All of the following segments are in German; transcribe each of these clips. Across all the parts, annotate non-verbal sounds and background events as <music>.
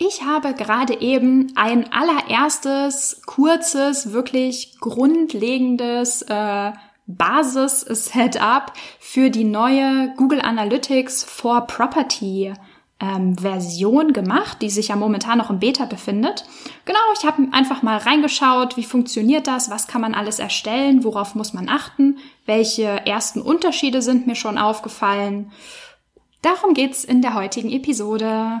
Ich habe gerade eben ein allererstes, kurzes, wirklich grundlegendes äh, Basis-Setup für die neue Google Analytics for Property ähm, Version gemacht, die sich ja momentan noch im Beta befindet. Genau, ich habe einfach mal reingeschaut, wie funktioniert das, was kann man alles erstellen, worauf muss man achten, welche ersten Unterschiede sind mir schon aufgefallen. Darum geht's in der heutigen Episode.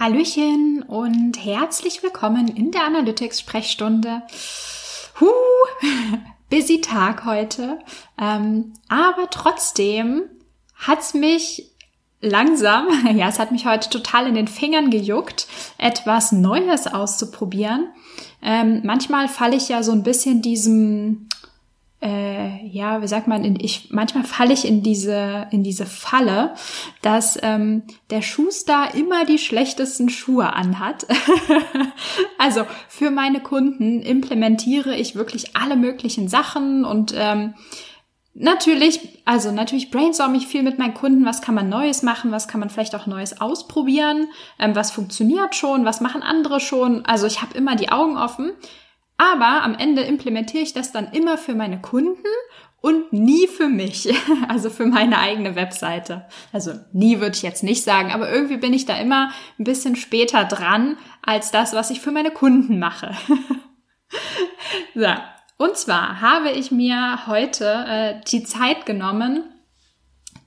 Hallöchen und herzlich willkommen in der Analytics-Sprechstunde. Huh, <laughs> busy Tag heute. Ähm, aber trotzdem hat's mich langsam, <laughs> ja, es hat mich heute total in den Fingern gejuckt, etwas Neues auszuprobieren. Ähm, manchmal falle ich ja so ein bisschen diesem äh, ja, wie sagt man, in, ich, manchmal falle ich in diese, in diese Falle, dass ähm, der Schuster immer die schlechtesten Schuhe anhat. <laughs> also für meine Kunden implementiere ich wirklich alle möglichen Sachen und ähm, Natürlich, also natürlich brainstorm ich viel mit meinen Kunden, was kann man Neues machen, was kann man vielleicht auch Neues ausprobieren, ähm, was funktioniert schon, was machen andere schon. Also ich habe immer die Augen offen. Aber am Ende implementiere ich das dann immer für meine Kunden und nie für mich, <laughs> also für meine eigene Webseite. Also nie würde ich jetzt nicht sagen, aber irgendwie bin ich da immer ein bisschen später dran als das, was ich für meine Kunden mache. <laughs> so. Und zwar habe ich mir heute äh, die Zeit genommen,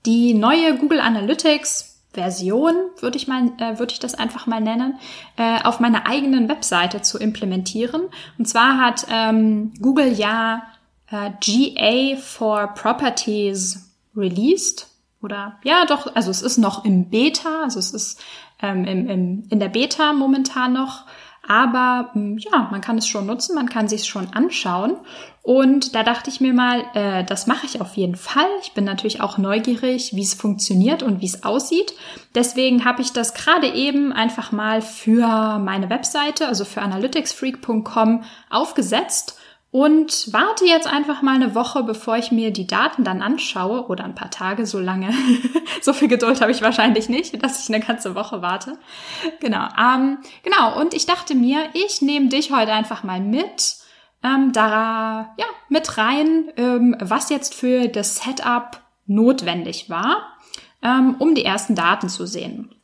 die neue Google Analytics Version, würde ich mal, äh, würde ich das einfach mal nennen, äh, auf meiner eigenen Webseite zu implementieren. Und zwar hat ähm, Google ja äh, GA for Properties released. Oder ja, doch, also es ist noch im Beta, also es ist ähm, im, im, in der Beta momentan noch. Aber hm, ja, man kann es schon nutzen, man kann sich es schon anschauen. Und da dachte ich mir mal, äh, das mache ich auf jeden Fall. Ich bin natürlich auch neugierig, wie es funktioniert und wie es aussieht. Deswegen habe ich das gerade eben einfach mal für meine Webseite, also für analyticsfreak.com aufgesetzt und warte jetzt einfach mal eine Woche, bevor ich mir die Daten dann anschaue oder ein paar Tage, so lange. <laughs> so viel Geduld habe ich wahrscheinlich nicht, dass ich eine ganze Woche warte. Genau, ähm, genau. Und ich dachte mir, ich nehme dich heute einfach mal mit, ähm, da ja mit rein, ähm, was jetzt für das Setup notwendig war, ähm, um die ersten Daten zu sehen.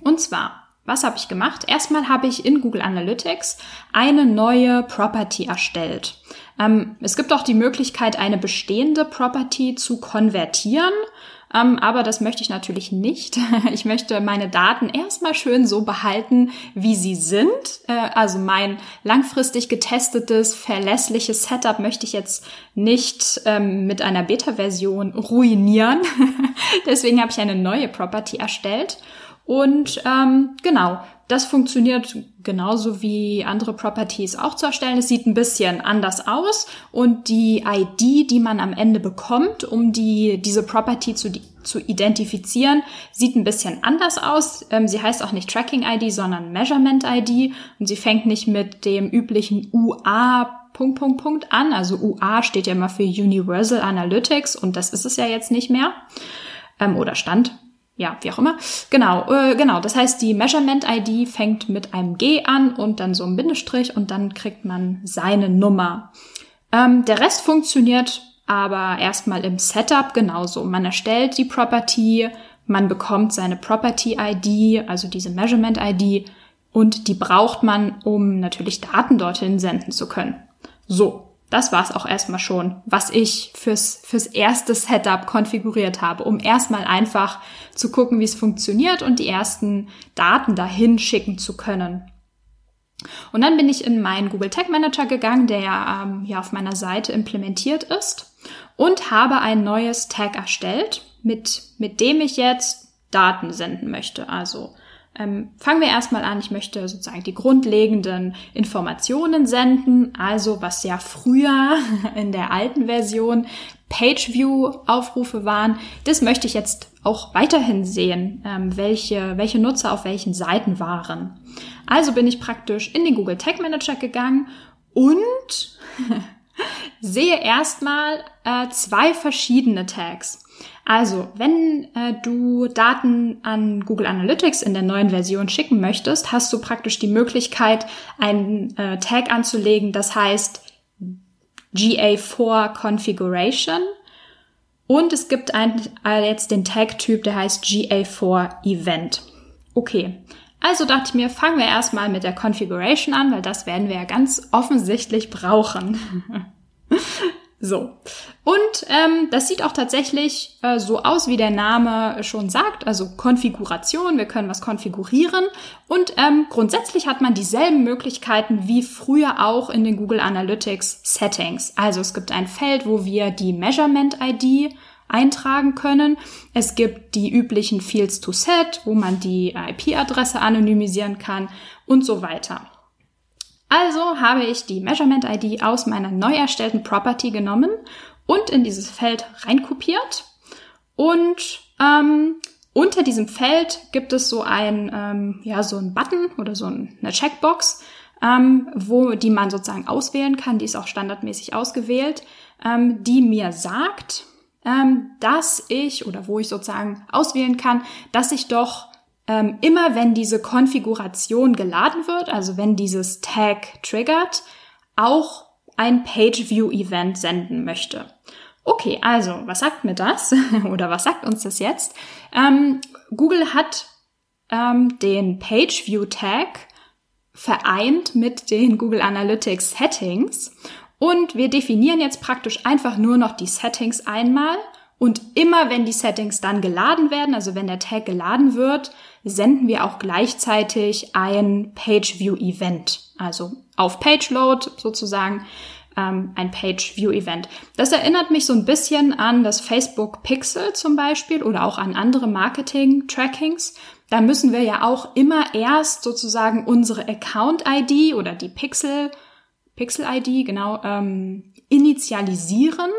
Und zwar was habe ich gemacht? Erstmal habe ich in Google Analytics eine neue Property erstellt. Ähm, es gibt auch die Möglichkeit, eine bestehende Property zu konvertieren. Ähm, aber das möchte ich natürlich nicht. <laughs> Ich möchte meine Daten erstmal schön so behalten, wie sie sind. Äh, also mein langfristig getestetes, verlässliches Setup möchte ich jetzt nicht ähm, mit einer Beta-Version ruinieren. <laughs> Deswegen habe ich eine neue Property erstellt. Und ähm, genau, das funktioniert genauso wie andere Properties auch zu erstellen. Es sieht ein bisschen anders aus und die ID, die man am Ende bekommt, um die, diese Property zu, zu identifizieren, sieht ein bisschen anders aus. Ähm, sie heißt auch nicht Tracking ID, sondern Measurement ID und sie fängt nicht mit dem üblichen UA Punkt, Punkt, Punkt an. Also UA steht ja immer für Universal Analytics und das ist es ja jetzt nicht mehr. Ähm, oder stand ja, wie auch immer. Genau, äh, genau. Das heißt, die Measurement ID fängt mit einem G an und dann so einem Bindestrich und dann kriegt man seine Nummer. Ähm, der Rest funktioniert aber erstmal im Setup genauso. Man erstellt die Property, man bekommt seine Property ID, also diese Measurement ID und die braucht man, um natürlich Daten dorthin senden zu können. So, das war es auch erstmal schon, was ich fürs, fürs erste Setup konfiguriert habe, um erstmal einfach zu gucken, wie es funktioniert und die ersten Daten dahin schicken zu können. Und dann bin ich in meinen Google Tag Manager gegangen, der ja ähm, hier auf meiner Seite implementiert ist und habe ein neues Tag erstellt. mit, mit dem ich jetzt Daten senden möchte. Also ähm, fangen wir erstmal an. Ich möchte sozusagen die grundlegenden Informationen senden. Also was ja früher <laughs> in der alten Version Page-View-Aufrufe waren, das möchte ich jetzt auch weiterhin sehen, ähm, welche, welche Nutzer auf welchen Seiten waren. Also bin ich praktisch in den Google Tag Manager gegangen und <laughs> sehe erstmal äh, zwei verschiedene Tags. Also, wenn äh, du Daten an Google Analytics in der neuen Version schicken möchtest, hast du praktisch die Möglichkeit, einen äh, Tag anzulegen, das heißt GA4 Configuration. Und es gibt ein, äh, jetzt den Tag-Typ, der heißt GA4 Event. Okay. Also dachte ich mir, fangen wir erstmal mit der Configuration an, weil das werden wir ja ganz offensichtlich brauchen. <laughs> So. Und ähm, das sieht auch tatsächlich äh, so aus, wie der Name schon sagt, also Konfiguration, wir können was konfigurieren. Und ähm, grundsätzlich hat man dieselben Möglichkeiten wie früher auch in den Google Analytics Settings. Also es gibt ein Feld, wo wir die Measurement ID eintragen können. Es gibt die üblichen Fields to Set, wo man die IP-Adresse anonymisieren kann und so weiter. Also habe ich die Measurement ID aus meiner neu erstellten Property genommen und in dieses Feld reinkopiert. Und ähm, unter diesem Feld gibt es so ein, ähm, ja, so ein Button oder so eine Checkbox, ähm, wo die man sozusagen auswählen kann. Die ist auch standardmäßig ausgewählt, ähm, die mir sagt, ähm, dass ich oder wo ich sozusagen auswählen kann, dass ich doch ähm, immer wenn diese Konfiguration geladen wird, also wenn dieses Tag triggert, auch ein Page-View-Event senden möchte. Okay, also was sagt mir das <laughs> oder was sagt uns das jetzt? Ähm, Google hat ähm, den Page-View-Tag vereint mit den Google Analytics Settings und wir definieren jetzt praktisch einfach nur noch die Settings einmal und immer wenn die Settings dann geladen werden, also wenn der Tag geladen wird, senden wir auch gleichzeitig ein Page View Event. Also auf Page Load sozusagen ähm, ein Page View Event. Das erinnert mich so ein bisschen an das Facebook Pixel zum Beispiel oder auch an andere Marketing Trackings. Da müssen wir ja auch immer erst sozusagen unsere Account ID oder die Pixel Pixel ID genau ähm, initialisieren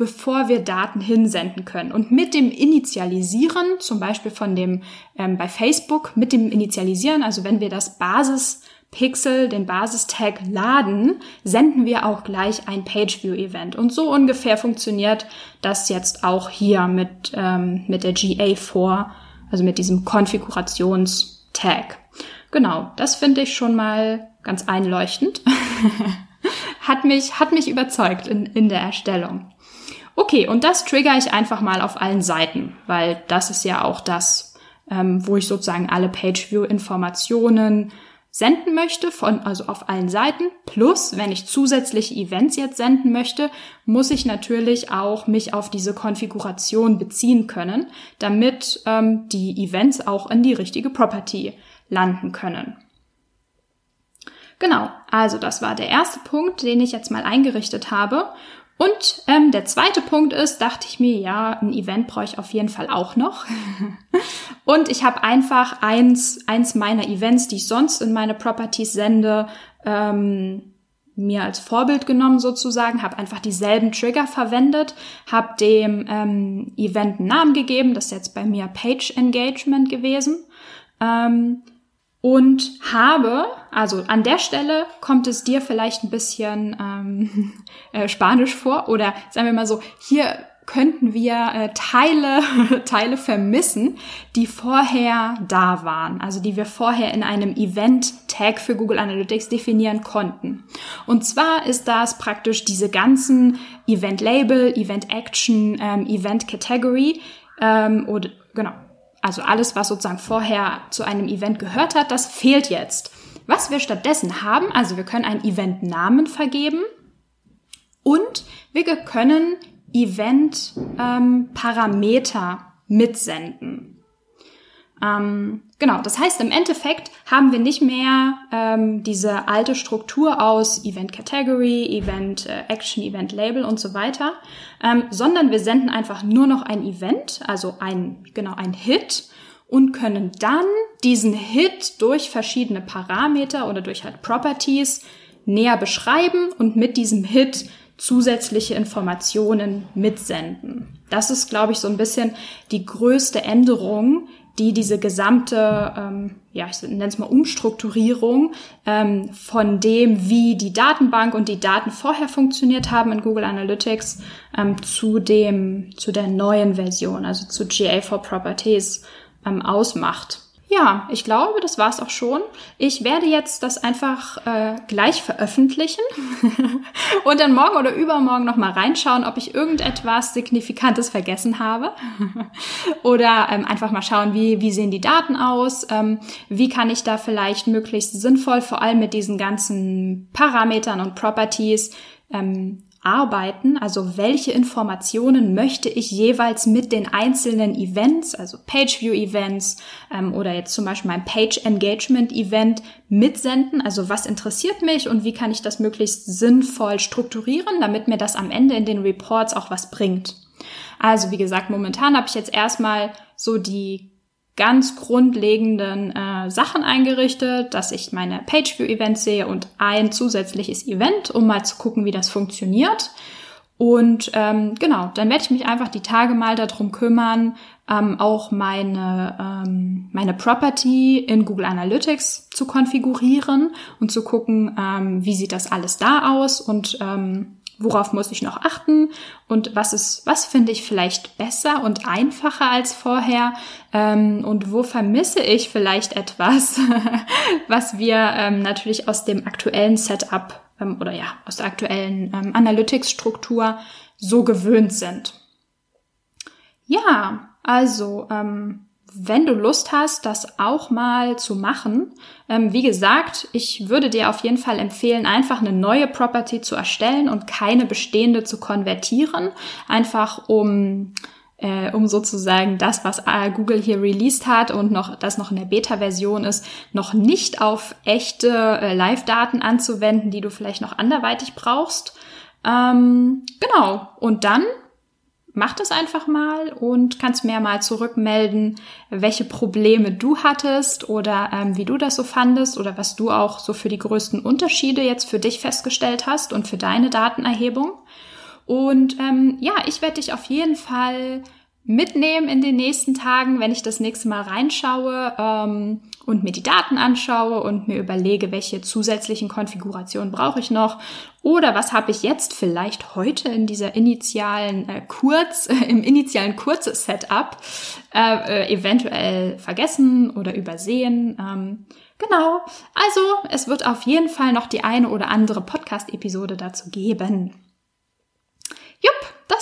bevor wir Daten hinsenden können. Und mit dem Initialisieren, zum Beispiel von dem ähm, bei Facebook, mit dem Initialisieren, also wenn wir das Basispixel, den Basistag laden, senden wir auch gleich ein PageView-Event. Und so ungefähr funktioniert das jetzt auch hier mit, ähm, mit der GA4, also mit diesem Konfigurationstag. Genau, das finde ich schon mal ganz einleuchtend. <laughs> hat mich, hat mich überzeugt in, in der Erstellung. Okay, und das trigger ich einfach mal auf allen Seiten, weil das ist ja auch das, ähm, wo ich sozusagen alle Pageview-Informationen senden möchte, von, also auf allen Seiten. Plus, wenn ich zusätzliche Events jetzt senden möchte, muss ich natürlich auch mich auf diese Konfiguration beziehen können, damit ähm, die Events auch in die richtige Property landen können. Genau, also das war der erste Punkt, den ich jetzt mal eingerichtet habe. Und ähm, der zweite Punkt ist, dachte ich mir, ja, ein Event brauche ich auf jeden Fall auch noch. <laughs> und ich habe einfach eins, eins meiner Events, die ich sonst in meine Properties sende, ähm, mir als Vorbild genommen sozusagen, habe einfach dieselben Trigger verwendet, habe dem ähm, Event einen Namen gegeben, das ist jetzt bei mir Page Engagement gewesen. Ähm, und habe, also an der Stelle kommt es dir vielleicht ein bisschen ähm, <laughs> äh, Spanisch vor oder sagen wir mal so, hier könnten wir äh, Teile, <laughs> Teile vermissen, die vorher da waren, also die wir vorher in einem Event-Tag für Google Analytics definieren konnten. Und zwar ist das praktisch diese ganzen Event-Label, Event-Action, ähm, Event-Category ähm, oder genau, also alles, was sozusagen vorher zu einem Event gehört hat, das fehlt jetzt. Was wir stattdessen haben, also wir können einen Event-Namen vergeben und wir können Event-Parameter ähm, mitsenden. Ähm, genau, das heißt, im Endeffekt haben wir nicht mehr ähm, diese alte Struktur aus Event Category, Event äh, Action, Event Label und so weiter, ähm, sondern wir senden einfach nur noch ein Event, also ein, genau, ein Hit und können dann diesen Hit durch verschiedene Parameter oder durch halt Properties näher beschreiben und mit diesem Hit zusätzliche Informationen mitsenden. Das ist, glaube ich, so ein bisschen die größte Änderung, die diese gesamte, ähm, ja, ich nenne es mal Umstrukturierung ähm, von dem, wie die Datenbank und die Daten vorher funktioniert haben in Google Analytics ähm, zu dem, zu der neuen Version, also zu GA4 Properties ähm, ausmacht. Ja, ich glaube, das war's auch schon. Ich werde jetzt das einfach äh, gleich veröffentlichen <laughs> und dann morgen oder übermorgen nochmal reinschauen, ob ich irgendetwas Signifikantes vergessen habe. <laughs> oder ähm, einfach mal schauen, wie, wie sehen die Daten aus, ähm, wie kann ich da vielleicht möglichst sinnvoll, vor allem mit diesen ganzen Parametern und Properties, ähm, arbeiten, also welche Informationen möchte ich jeweils mit den einzelnen Events, also Page-View-Events ähm, oder jetzt zum Beispiel mein Page-Engagement-Event mitsenden, also was interessiert mich und wie kann ich das möglichst sinnvoll strukturieren, damit mir das am Ende in den Reports auch was bringt. Also wie gesagt, momentan habe ich jetzt erstmal so die ganz grundlegenden äh, Sachen eingerichtet, dass ich meine Pageview-Events sehe und ein zusätzliches Event, um mal zu gucken, wie das funktioniert. Und ähm, genau, dann werde ich mich einfach die Tage mal darum kümmern, ähm, auch meine, ähm, meine Property in Google Analytics zu konfigurieren und zu gucken, ähm, wie sieht das alles da aus und ähm, worauf muss ich noch achten und was ist, was finde ich vielleicht besser und einfacher als vorher ähm, und wo vermisse ich vielleicht etwas, <laughs> was wir ähm, natürlich aus dem aktuellen Setup ähm, oder ja, aus der aktuellen ähm, Analytics-Struktur so gewöhnt sind. Ja, also ähm, wenn du Lust hast, das auch mal zu machen, ähm, wie gesagt, ich würde dir auf jeden Fall empfehlen, einfach eine neue Property zu erstellen und keine bestehende zu konvertieren, einfach um äh, um sozusagen das, was äh, Google hier released hat und noch das noch in der Beta-Version ist, noch nicht auf echte äh, Live-Daten anzuwenden, die du vielleicht noch anderweitig brauchst. Ähm, genau. Und dann mach das einfach mal und kannst mir mal zurückmelden, welche Probleme du hattest oder ähm, wie du das so fandest oder was du auch so für die größten Unterschiede jetzt für dich festgestellt hast und für deine Datenerhebung. Und ähm, ja, ich werde dich auf jeden Fall mitnehmen in den nächsten Tagen, wenn ich das nächste Mal reinschaue ähm, und mir die Daten anschaue und mir überlege, welche zusätzlichen Konfigurationen brauche ich noch oder was habe ich jetzt vielleicht heute in dieser initialen äh, Kurz, äh, <laughs> im initialen Kurze-Setup äh, äh, eventuell vergessen oder übersehen. Ähm, genau. Also es wird auf jeden Fall noch die eine oder andere Podcast-Episode dazu geben.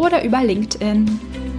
oder über LinkedIn.